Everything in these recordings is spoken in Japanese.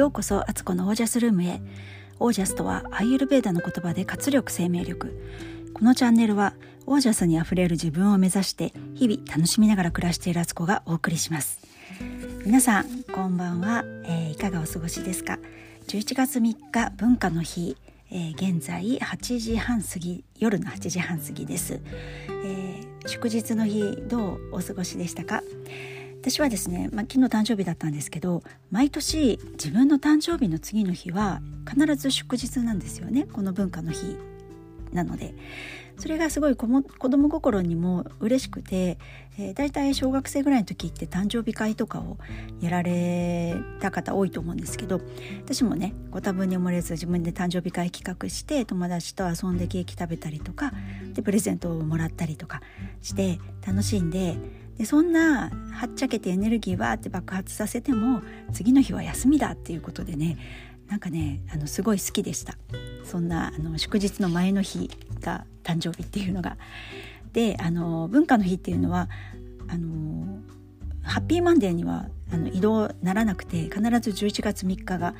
ようこそアツコのオージャスルームへ。オージャスとはアイユルベーダの言葉で活力生命力。このチャンネルはオージャスにあふれる自分を目指して日々楽しみながら暮らしているアツコがお送りします。皆さんこんばんは、えー、いかがお過ごしですか？11月3日文化の日、えー、現在8時半過ぎ夜の8時半過ぎです、えー、祝日の日どうお過ごしでしたか？私はですね、まあ、昨日誕生日だったんですけど毎年自分の誕生日の次の日は必ず祝日なんですよね。この文化の日。なのでそれがすごい子も子供心にも嬉しくて、えー、だいたい小学生ぐらいの時って誕生日会とかをやられた方多いと思うんですけど私もねご多分に漏れず自分で誕生日会企画して友達と遊んでケーキ食べたりとかでプレゼントをもらったりとかして楽しんででそんなはっちゃけてエネルギーわーって爆発させても次の日は休みだっていうことでねなんかねあのすごい好きでしたそんなあの祝日の前の日が誕生日っていうのが。であの文化の日っていうのはあのハッピーマンデーにはあの移動ならなくて必ず11月3日が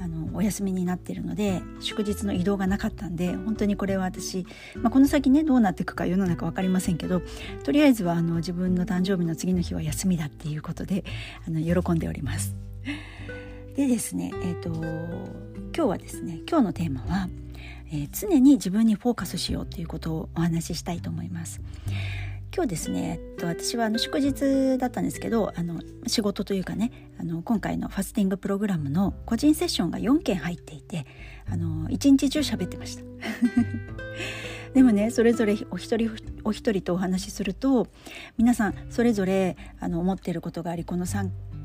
あのお休みになっているので祝日の移動がなかったんで本当にこれは私、まあ、この先ねどうなっていくか世の中分かりませんけどとりあえずはあの自分の誕生日の次の日は休みだっていうことであの喜んでおります。でですね、えーと、今日はですね今日のテーマは、えー、常に自分にフォーカスしようということをお話ししたいと思います。今日ですね、えっと、私はあの祝日だったんですけどあの仕事というかねあの今回のファスティングプログラムの個人セッションが4件入っていてあの一日中喋ってました。でもねそれぞれお一人お一人とお話しすると皆さんそれぞれあの思っていることがありこの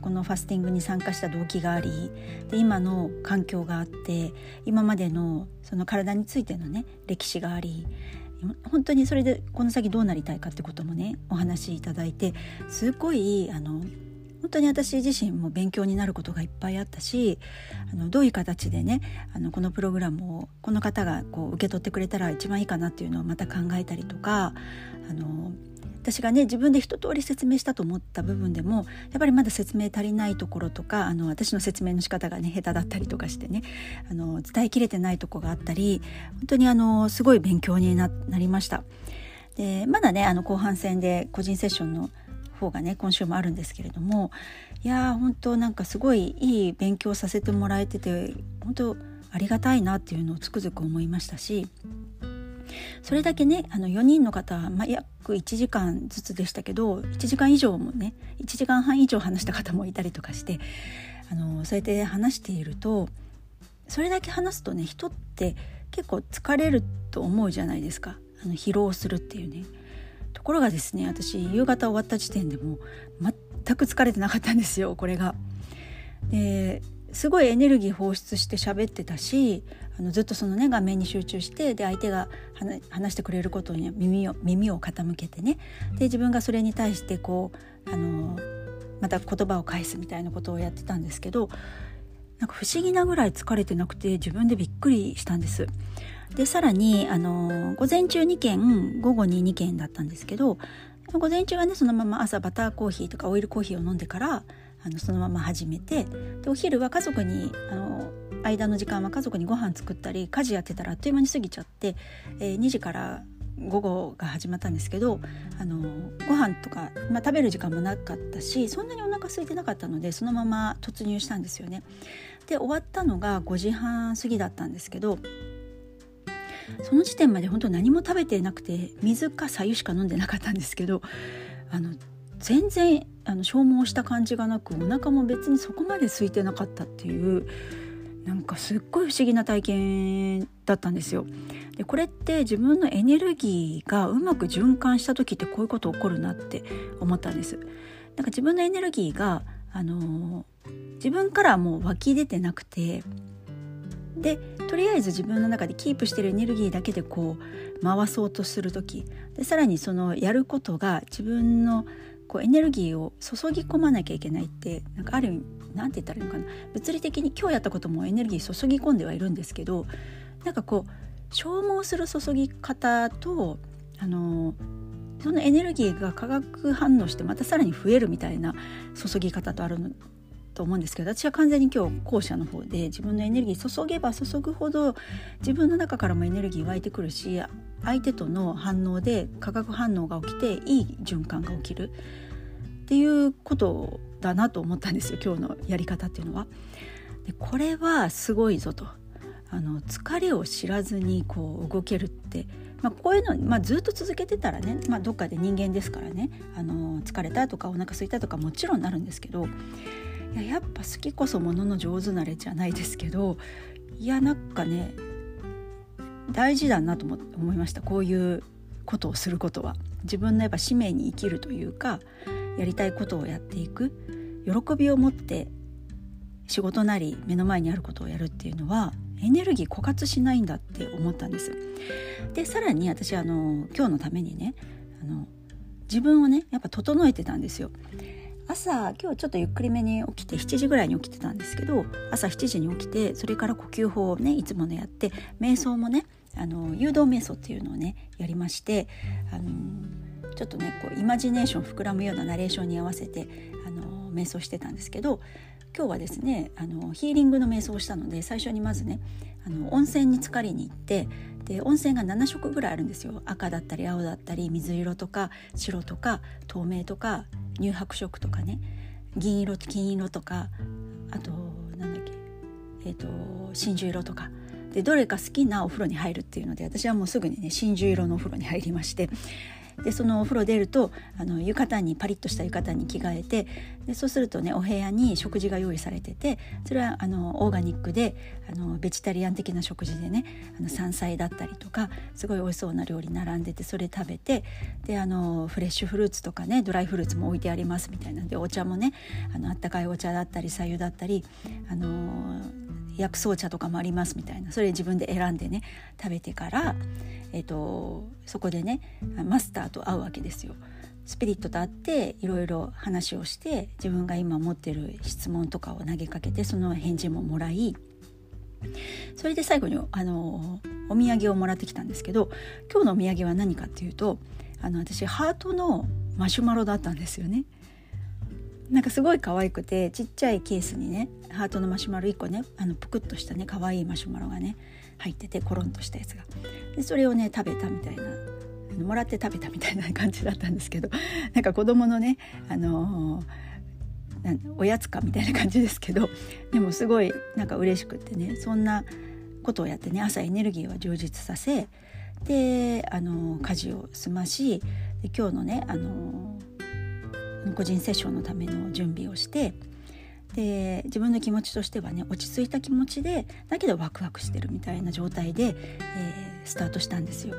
このファスティングに参加した動機がありで今の環境があって今までのその体についてのね歴史があり本当にそれでこの先どうなりたいかってこともねお話しいただいてすごいあの当に私自身も勉強になることがいっぱいあったしあのどういう形でねあのこのプログラムをこの方がこう受け取ってくれたら一番いいかなっていうのをまた考えたりとかあの私がね自分で一通り説明したと思った部分でもやっぱりまだ説明足りないところとかあの私の説明の仕方がね下手だったりとかしてねあの伝えきれてないとこがあったり本当にあのすごい勉強になりました。でまだねあの後半戦で個人セッションの方がね今週もあるんですけれどもいやー本当なんかすごいいい勉強させてもらえてて本当ありがたいなっていうのをつくづく思いましたしそれだけねあの4人の方、まあ、約1時間ずつでしたけど1時間以上もね1時間半以上話した方もいたりとかしてあのそうやって話しているとそれだけ話すとね人って結構疲れると思うじゃないですかあの疲労するっていうね。ところがですね私夕方終わった時点でも全く疲れてなかったんですよこれが。ですごいエネルギー放出して喋ってたしあのずっとそのね画面に集中してで相手が話してくれることに耳を耳を傾けてねで自分がそれに対してこうあのまた言葉を返すみたいなことをやってたんですけどなんか不思議なぐらい疲れてなくて自分でびっくりしたんです。でさらにあの午前中2件午後に2件だったんですけど午前中はねそのまま朝バターコーヒーとかオイルコーヒーを飲んでからあのそのまま始めてでお昼は家族にあの間の時間は家族にご飯作ったり家事やってたらあっという間に過ぎちゃって、えー、2時から午後が始まったんですけどあのご飯とか、まあ、食べる時間もなかったしそんなにお腹空いてなかったのでそのまま突入したんですよね。で終わったのが5時半過ぎだったんですけどその時点まで本当何も食べてなくて水か白湯しか飲んでなかったんですけどあの全然あの消耗した感じがなくお腹も別にそこまで空いてなかったっていうなんかすっごい不思議な体験だったんですよ。でこれって自分のエネルギーがうまく循環した時ってこういうこと起こるなって思ったんです。なんか自分のエネルギーがあの自分からもう湧き出てなくてでとりあえず自分の中でキープしてるエネルギーだけでこう回そうとする時でさらにそのやることが自分のこうエネルギーを注ぎ込まなきゃいけないってなんかある意味何て言ったらいいのかな。物理的に今日やったこともエネルギー注ぎ込んではいるんですけどなんかこう消耗する注ぎ方とあのそのエネルギーが化学反応してまたさらに増えるみたいな注ぎ方とあると思うんですけど私は完全に今日後者の方で自分のエネルギー注げば注ぐほど自分の中からもエネルギー湧いてくるし相手との反応で化学反応が起きていい循環が起きる。っていうことだなと思ったんですよ今日のやり方っていうのは。でこれはすごいぞと。あの疲れを知らずにこう動けるって、まあ、こういうの、まあ、ずっと続けてたらね、まあ、どっかで人間ですからね。あの疲れたとかお腹空いたとかもちろんなるんですけどいややっぱ好きこそものの上手なれじゃないですけどいやなんかね大事だなと思いましたこういうことをすることは自分のやっぱ使命に生きるというかやりたいことをやっていく喜びを持って仕事なり目の前にあることをやるっていうのはエネルギー枯渇しないんだって思ったんです。でさらに私あの今日のためにねあの自分をねやっぱ整えてたんですよ。朝今日ちょっとゆっくりめに起きて7時ぐらいに起きてたんですけど朝7時に起きてそれから呼吸法をねいつものやって瞑想もねあの誘導瞑想っていうのをねやりましてあのちょっとねこうイマジネーション膨らむようなナレーションに合わせてあの瞑想してたんですけど今日はですねあのヒーリングの瞑想をしたので最初にまずねあの温泉に浸かりに行ってで温泉が7色ぐらいあるんですよ。赤だったり青だったり水色とか白とか透明とか乳白色とかね銀色金色とかあとなんだっけえっ、ー、と真珠色とか。でどれか好きなお風呂に入るっていうので私はもうすぐにね真珠色のお風呂に入りましてでそのお風呂出るとあの浴衣にパリッとした浴衣に着替えてでそうするとねお部屋に食事が用意されててそれはあのオーガニックであのベジタリアン的な食事でねあの山菜だったりとかすごい美味しそうな料理並んでてそれ食べてであのフレッシュフルーツとかねドライフルーツも置いてありますみたいなんでお茶もねあのあったかいお茶だったり白湯だったりあの薬草茶とかもありますみたいなそれ自分で選んでね食べてから、えーと、そこでねマスターと会うわけですよ。スピリットと会っていろいろ話をして自分が今持ってる質問とかを投げかけてその返事ももらいそれで最後にあのお土産をもらってきたんですけど今日のお土産は何かっていうとあの私ハートのマシュマロだったんですよね。なんかすごい可愛くてちっちゃいケースにねハートのマシュマロ1個ねあのぷくっとしたね可愛いマシュマロがね入っててコロンとしたやつが。でそれをね食べたみたいなあのもらって食べたみたいな感じだったんですけど なんか子供のねあのー、おやつかみたいな感じですけどでもすごいなんか嬉しくってねそんなことをやってね朝エネルギーを充実させであの家事を済ましで今日のねあの個人セッションのための準備をしてで自分の気持ちとしてはね落ち着いた気持ちでだけどワクワクしてるみたいな状態で、えー、スタートしたんですよ。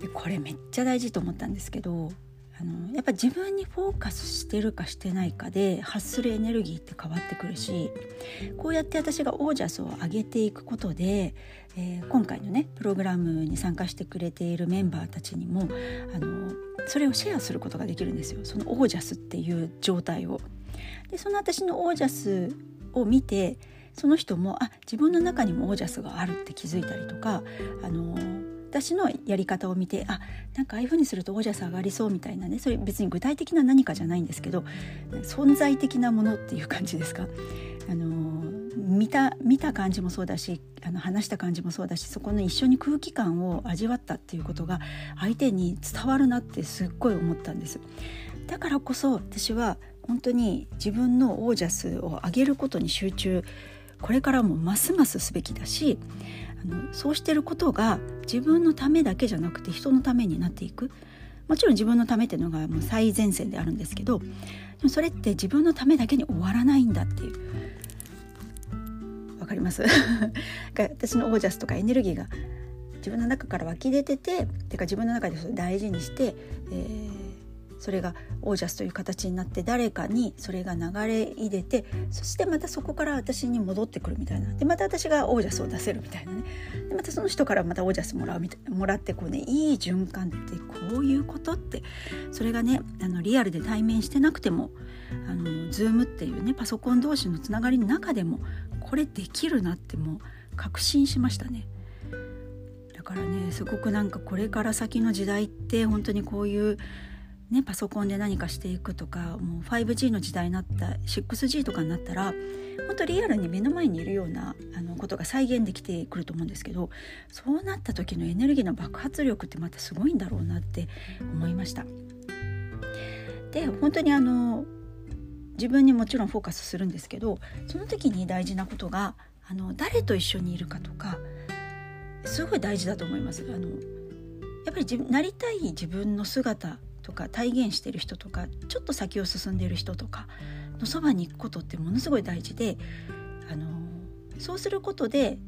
でこれめっちゃ大事と思ったんですけどあのやっぱ自分にフォーカスしてるかしてないかで発するエネルギーって変わってくるしこうやって私がオージャスを上げていくことで、えー、今回のねプログラムに参加してくれているメンバーたちにもあのそれをシェアすることができるんですよそのオージャスっていう状態を。でその私のオージャスを見てその人もあ自分の中にもオージャスがあるって気づいたりとかあの私のやり方を見てあなんかああいう風にするとオージャス上がりそうみたいなねそれ別に具体的な何かじゃないんですけど存在的なものっていう感じですか？あの見た見た感じもそうだしあの話した感じもそうだしそこの一緒に空気感を味わったっていうことが相手に伝わるなってすっごい思ったんですだからこそ私は本当に自分のオージャスを上げることに集中これからもますますすべきだしあのそうしてることが自分のためだけじゃなくて人のためになっていく。もちろん自分のためっていうのがもう最前線であるんですけどでもそれって自分のためだけに終わらないんだっていう。わかります？私のオージャスとかエネルギーが自分の中から湧き出てててか自分の中で大事にして、えーそれがオージャスという形になって誰かにそれが流れ入れてそしてまたそこから私に戻ってくるみたいな。でまた私がオージャスを出せるみたいなね。でまたその人からまたオージャスもらうみたいもらってこうねいい循環ってこういうことって。それがねあのリアルで対面してなくてもあの Zoom っていうねパソコン同士のつながりの中でもこれできるなってもう確信しましたね。だからねすごくなんかこれから先の時代って本当にこういうね、パソコンで何かしていくとかもう 5G の時代になった 6G とかになったら本当リアルに目の前にいるようなあのことが再現できてくると思うんですけどそうなった時のエネルギーの爆発力ってまたすごいんだろうなって思いました。で本当にあの自分にもちろんフォーカスするんですけどその時に大事なことがあの誰と一緒にいるかとかすごい大事だと思います。あのやっぱりなりたい自分の姿とか体現してる人とかちょっと先を進んでる人とかのそばに行くことってものすごい大事であのそうすることで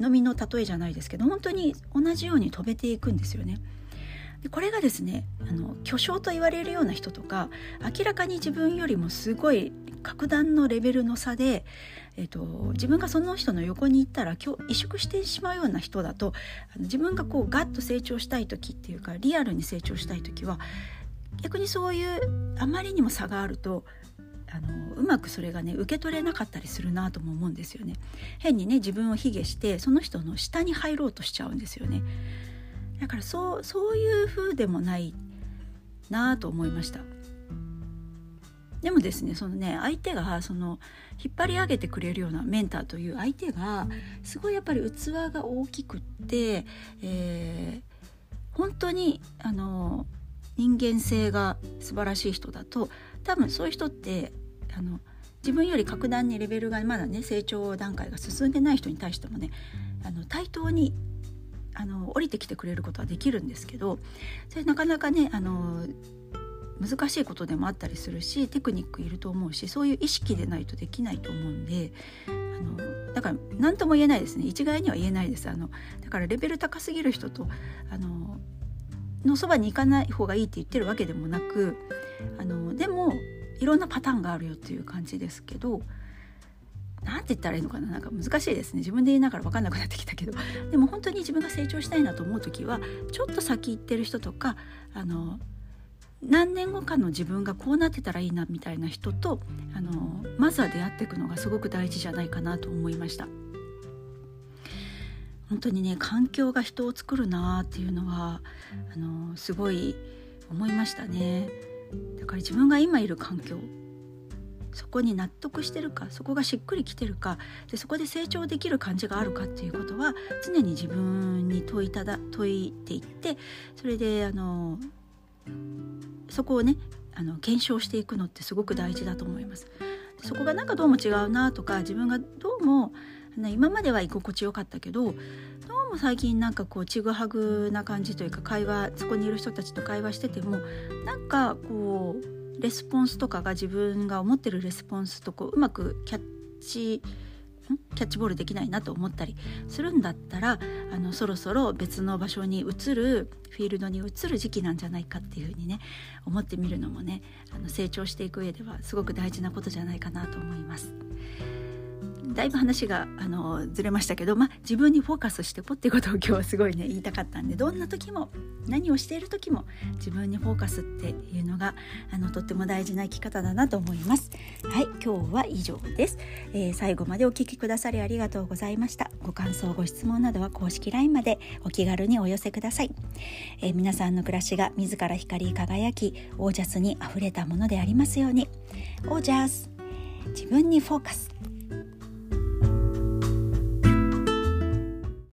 のみの例えじゃないですけど本当に同じように飛べていくんですよね。でこれがですねあの巨匠と言われるような人とか明らかに自分よりもすごい格段のレベルの差で、えーと、自分がその人の横に行ったら今日萎縮してしまうような人だとあの自分がこうガッと成長したい時っていうかリアルに成長したい時は逆にそういうあまりにも差があるとあのうまくそれがね受け取れなかったりするなとも思うんですよね。変にね自分を卑下してその人の下に入ろうとしちゃうんですよね。だからそうそういう風でもないなと思いました。でもですねそのね相手がその引っ張り上げてくれるようなメンターという相手がすごいやっぱり器が大きくって、えー、本当にあの人間性が素晴らしい人だと多分そういう人ってあの自分より格段にレベルがまだね成長段階が進んでない人に対してもねあの対等にあの降りてきてくれることはできるんですけどそれなかなかねあの難しいことでもあったりするしテクニックいると思うしそういう意識でないとできないと思うんであのだから何とも言えないですね。一概には言えないです。あのだからレベル高すぎる人とあののそばに行かない方がいいって言ってるわけでもなくあのでもいろんなパターンがあるよっていう感じですけど何て言ったらいいのかな？なんか難しいですね自分で言いながら分かんなくなってきたけどでも本当に自分が成長したいなと思う時はちょっと先行ってる人とかあの何年後かの自分がこうなってたらいいなみたいな人とあのまずは出会っていくのがすごく大事じゃないかなと思いました。本当にね環境が人を作るなっていうのはあのすごい思いましたね。だから自分が今いる環境そこに納得してるかそこがしっくりきてるかでそこで成長できる感じがあるかっていうことは常に自分に問いただ問いていってそれであのそこをねあの検証していくのってすごく大事だと思います。そこがなんかどうも違うなとか自分がどうも今までは居心地よかったけどどうも最近なんかこうちぐはぐな感じというか会話そこにいる人たちと会話しててもなんかこうレスポンスとかが自分が思ってるレスポンスとこううまくキャッチキャッチボールできないなと思ったりするんだったらあのそろそろ別の場所に移るフィールドに移る時期なんじゃないかっていうふうにね思ってみるのもねあの成長していく上ではすごく大事なことじゃないかなと思います。だいぶ話があのずれましたけど、まあ、自分にフォーカスしてこっていうことを今日はすごいね言いたかったんでどんな時も何をしている時も自分にフォーカスっていうのがあのとっても大事な生き方だなと思います。はい今日は以上です、えー、最後までお聞きくださりありがとうございました。ご感想ご質問などは公式 LINE までお気軽にお寄せください、えー、皆さんの暮らしが自ら光り輝きオージャスにあふれたものでありますように。オージャス自分にフォーカス。